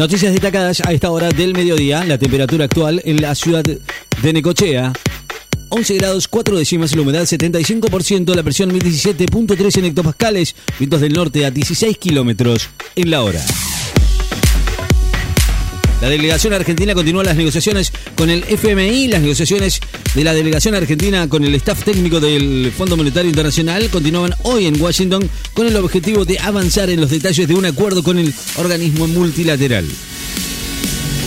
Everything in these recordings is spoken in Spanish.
Noticias destacadas a esta hora del mediodía. La temperatura actual en la ciudad de Necochea. 11 grados 4 décimas, la humedad 75%, la presión 1017.3 en hectopascales, vientos del norte a 16 kilómetros en la hora. La delegación argentina continúa las negociaciones con el FMI. Las negociaciones de la delegación argentina con el staff técnico del Fondo Monetario Internacional continuaban hoy en Washington con el objetivo de avanzar en los detalles de un acuerdo con el organismo multilateral.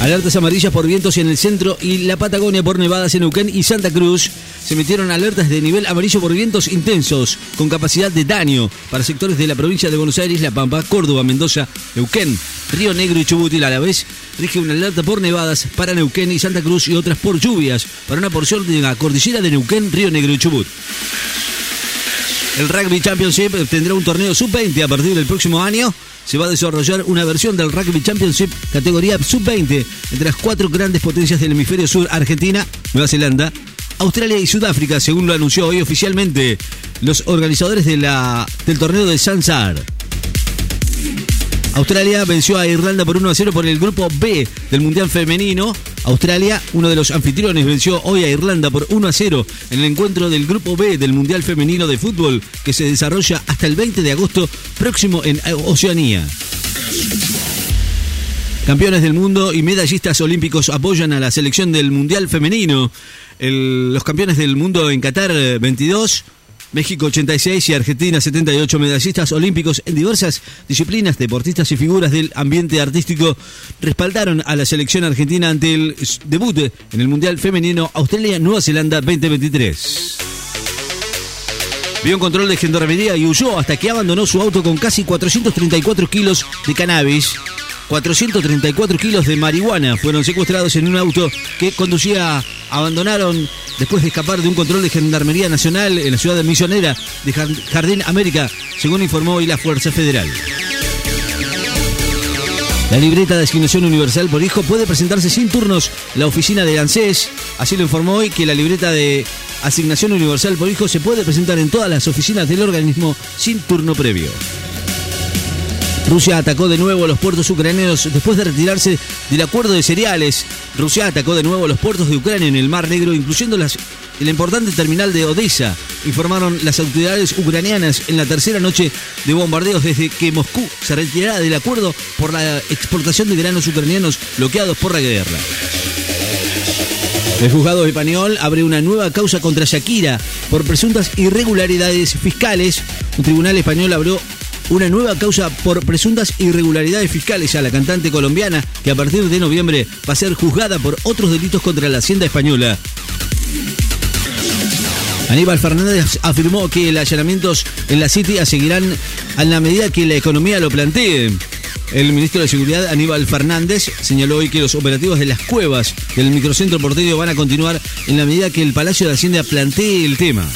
Alertas amarillas por vientos en el centro y la Patagonia por nevadas en Neuquén y Santa Cruz. Se metieron alertas de nivel amarillo por vientos intensos con capacidad de daño para sectores de la provincia de Buenos Aires, La Pampa, Córdoba, Mendoza, Neuquén, Río Negro y Chubut. Y a la vez rige una alerta por nevadas para Neuquén y Santa Cruz y otras por lluvias para una porción de la cordillera de Neuquén, Río Negro y Chubut. El Rugby Championship tendrá un torneo sub-20 a partir del próximo año se va a desarrollar una versión del Rugby Championship categoría sub-20 entre las cuatro grandes potencias del hemisferio sur, Argentina, Nueva Zelanda, Australia y Sudáfrica, según lo anunció hoy oficialmente los organizadores del torneo de Sansar. Australia venció a Irlanda por 1 a 0 por el grupo B del Mundial Femenino. Australia, uno de los anfitriones, venció hoy a Irlanda por 1 a 0 en el encuentro del grupo B del Mundial Femenino de Fútbol que se desarrolla hasta el 20 de agosto próximo en Oceanía. Campeones del mundo y medallistas olímpicos apoyan a la selección del Mundial Femenino. los campeones del mundo en Qatar 22 México 86 y Argentina 78 medallistas olímpicos en diversas disciplinas, deportistas y figuras del ambiente artístico respaldaron a la selección argentina ante el debut en el Mundial Femenino Australia-Nueva Zelanda 2023. Vio un control de gendarmería y huyó hasta que abandonó su auto con casi 434 kilos de cannabis. 434 kilos de marihuana fueron secuestrados en un auto que conducía, abandonaron después de escapar de un control de Gendarmería Nacional en la ciudad de Misionera de Jardín América, según informó hoy la Fuerza Federal. La libreta de asignación universal por hijo puede presentarse sin turnos la oficina de ANSES. Así lo informó hoy que la libreta de asignación universal por hijo se puede presentar en todas las oficinas del organismo sin turno previo. Rusia atacó de nuevo los puertos ucranianos después de retirarse del acuerdo de cereales. Rusia atacó de nuevo los puertos de Ucrania en el Mar Negro, incluyendo el importante terminal de Odessa, informaron las autoridades ucranianas en la tercera noche de bombardeos desde que Moscú se retirara del acuerdo por la exportación de granos ucranianos bloqueados por la guerra. El juzgado español abre una nueva causa contra Shakira por presuntas irregularidades fiscales. Un tribunal español abrió una nueva causa por presuntas irregularidades fiscales a la cantante colombiana que a partir de noviembre va a ser juzgada por otros delitos contra la hacienda española. Aníbal Fernández afirmó que los allanamientos en la City seguirán a la medida que la economía lo plantee. El ministro de Seguridad, Aníbal Fernández, señaló hoy que los operativos de las cuevas del microcentro porteño van a continuar en la medida que el Palacio de Hacienda plantee el tema.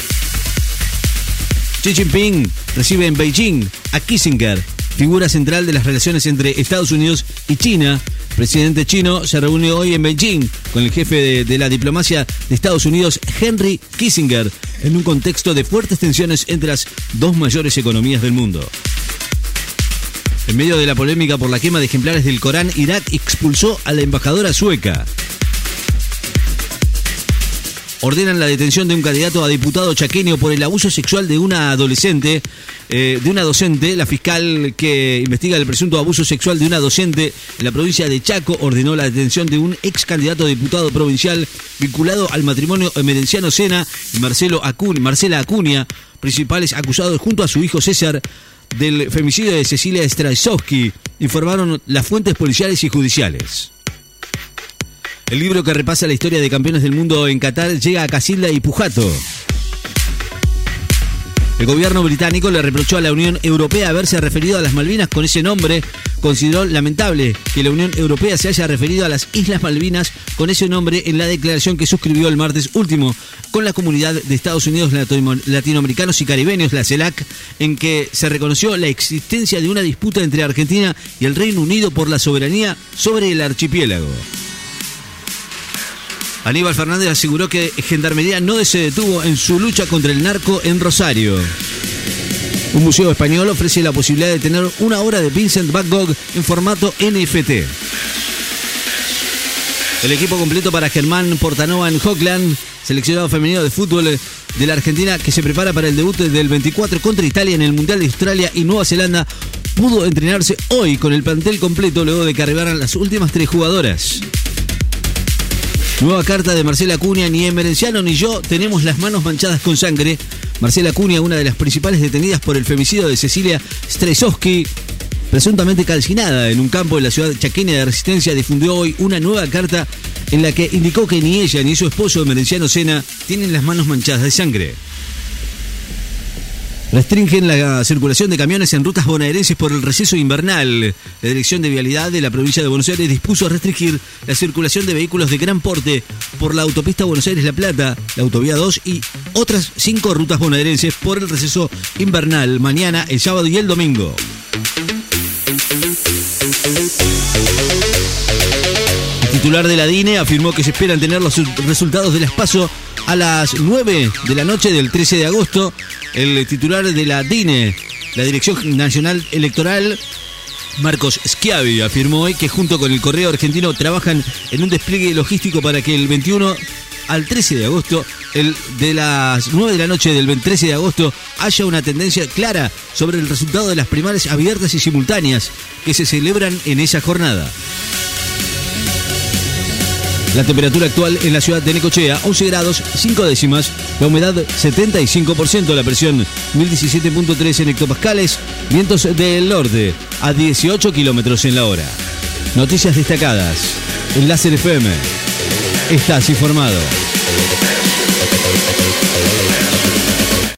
Xi Jinping recibe en Beijing a Kissinger, figura central de las relaciones entre Estados Unidos y China. El presidente chino se reunió hoy en Beijing con el jefe de, de, la diplomacia de Estados Unidos, Henry Kissinger, en un contexto de fuertes tensiones entre las dos mayores economías del mundo. En medio de la polémica por la quema de ejemplares del Corán, Irak expulsó a la embajadora sueca ordenan la detención de un candidato a diputado chaqueño por el abuso sexual de una adolescente, eh, de una docente. La fiscal que investiga el presunto abuso sexual de una docente en la provincia de Chaco ordenó la detención de un ex candidato a diputado provincial vinculado al matrimonio emerenciano Sena y Marcelo Marcela Acuña, principales acusados junto a su hijo César del femicidio de Cecilia Strasowski, informaron las fuentes policiales y judiciales. El libro que repasa la historia de campeones del mundo en Qatar llega a Casilda y Pujato. El gobierno británico le reprochó a la Unión Europea haberse referido a las Malvinas con ese nombre. Consideró lamentable que la Unión Europea se haya referido a las Islas Malvinas con ese nombre en la declaración que suscribió el martes último con la comunidad de Estados Unidos latinoamericanos y caribeños, la CELAC, en que se reconoció la existencia de una disputa entre Argentina y el Reino Unido por la soberanía sobre el archipiélago. Aníbal Fernández aseguró que Gendarmería no se detuvo en su lucha contra el narco en Rosario. Un museo español ofrece la posibilidad de tener una obra de Vincent Van Gogh en formato NFT. El equipo completo para Germán Portanova en Hockland, seleccionado femenino de fútbol de la Argentina que se prepara para el debut del 24 contra Italia en el Mundial de Australia y Nueva Zelanda, pudo entrenarse hoy con el plantel completo luego de que arribaran las últimas tres jugadoras. Nueva carta de Marcela Acuña, ni Emerenciano ni yo tenemos las manos manchadas con sangre. Marcela Acuña, una de las principales detenidas por el femicidio de Cecilia Stresowski, presuntamente calcinada en un campo de la ciudad chaqueña de Resistencia, difundió hoy una nueva carta en la que indicó que ni ella ni su esposo Emerenciano Sena tienen las manos manchadas de sangre. Restringen la circulación de camiones en rutas bonaerenses por el receso invernal. La Dirección de Vialidad de la provincia de Buenos Aires dispuso restringir la circulación de vehículos de gran porte por la autopista Buenos Aires-La Plata, la autovía 2 y otras cinco rutas bonaerenses por el receso invernal mañana, el sábado y el domingo. El titular de la DINE afirmó que se esperan tener los resultados del espacio a las 9 de la noche del 13 de agosto. El titular de la DINE, la Dirección Nacional Electoral, Marcos Schiavi, afirmó hoy que junto con el Correo Argentino trabajan en un despliegue logístico para que el 21 al 13 de agosto, el de las 9 de la noche del 13 de agosto, haya una tendencia clara sobre el resultado de las primarias abiertas y simultáneas que se celebran en esa jornada. La temperatura actual en la ciudad de Necochea, 11 grados 5 décimas. La humedad 75%, la presión 1017.3 en hectopascales. Vientos del norte a 18 kilómetros en la hora. Noticias destacadas. En Láser FM. Estás informado.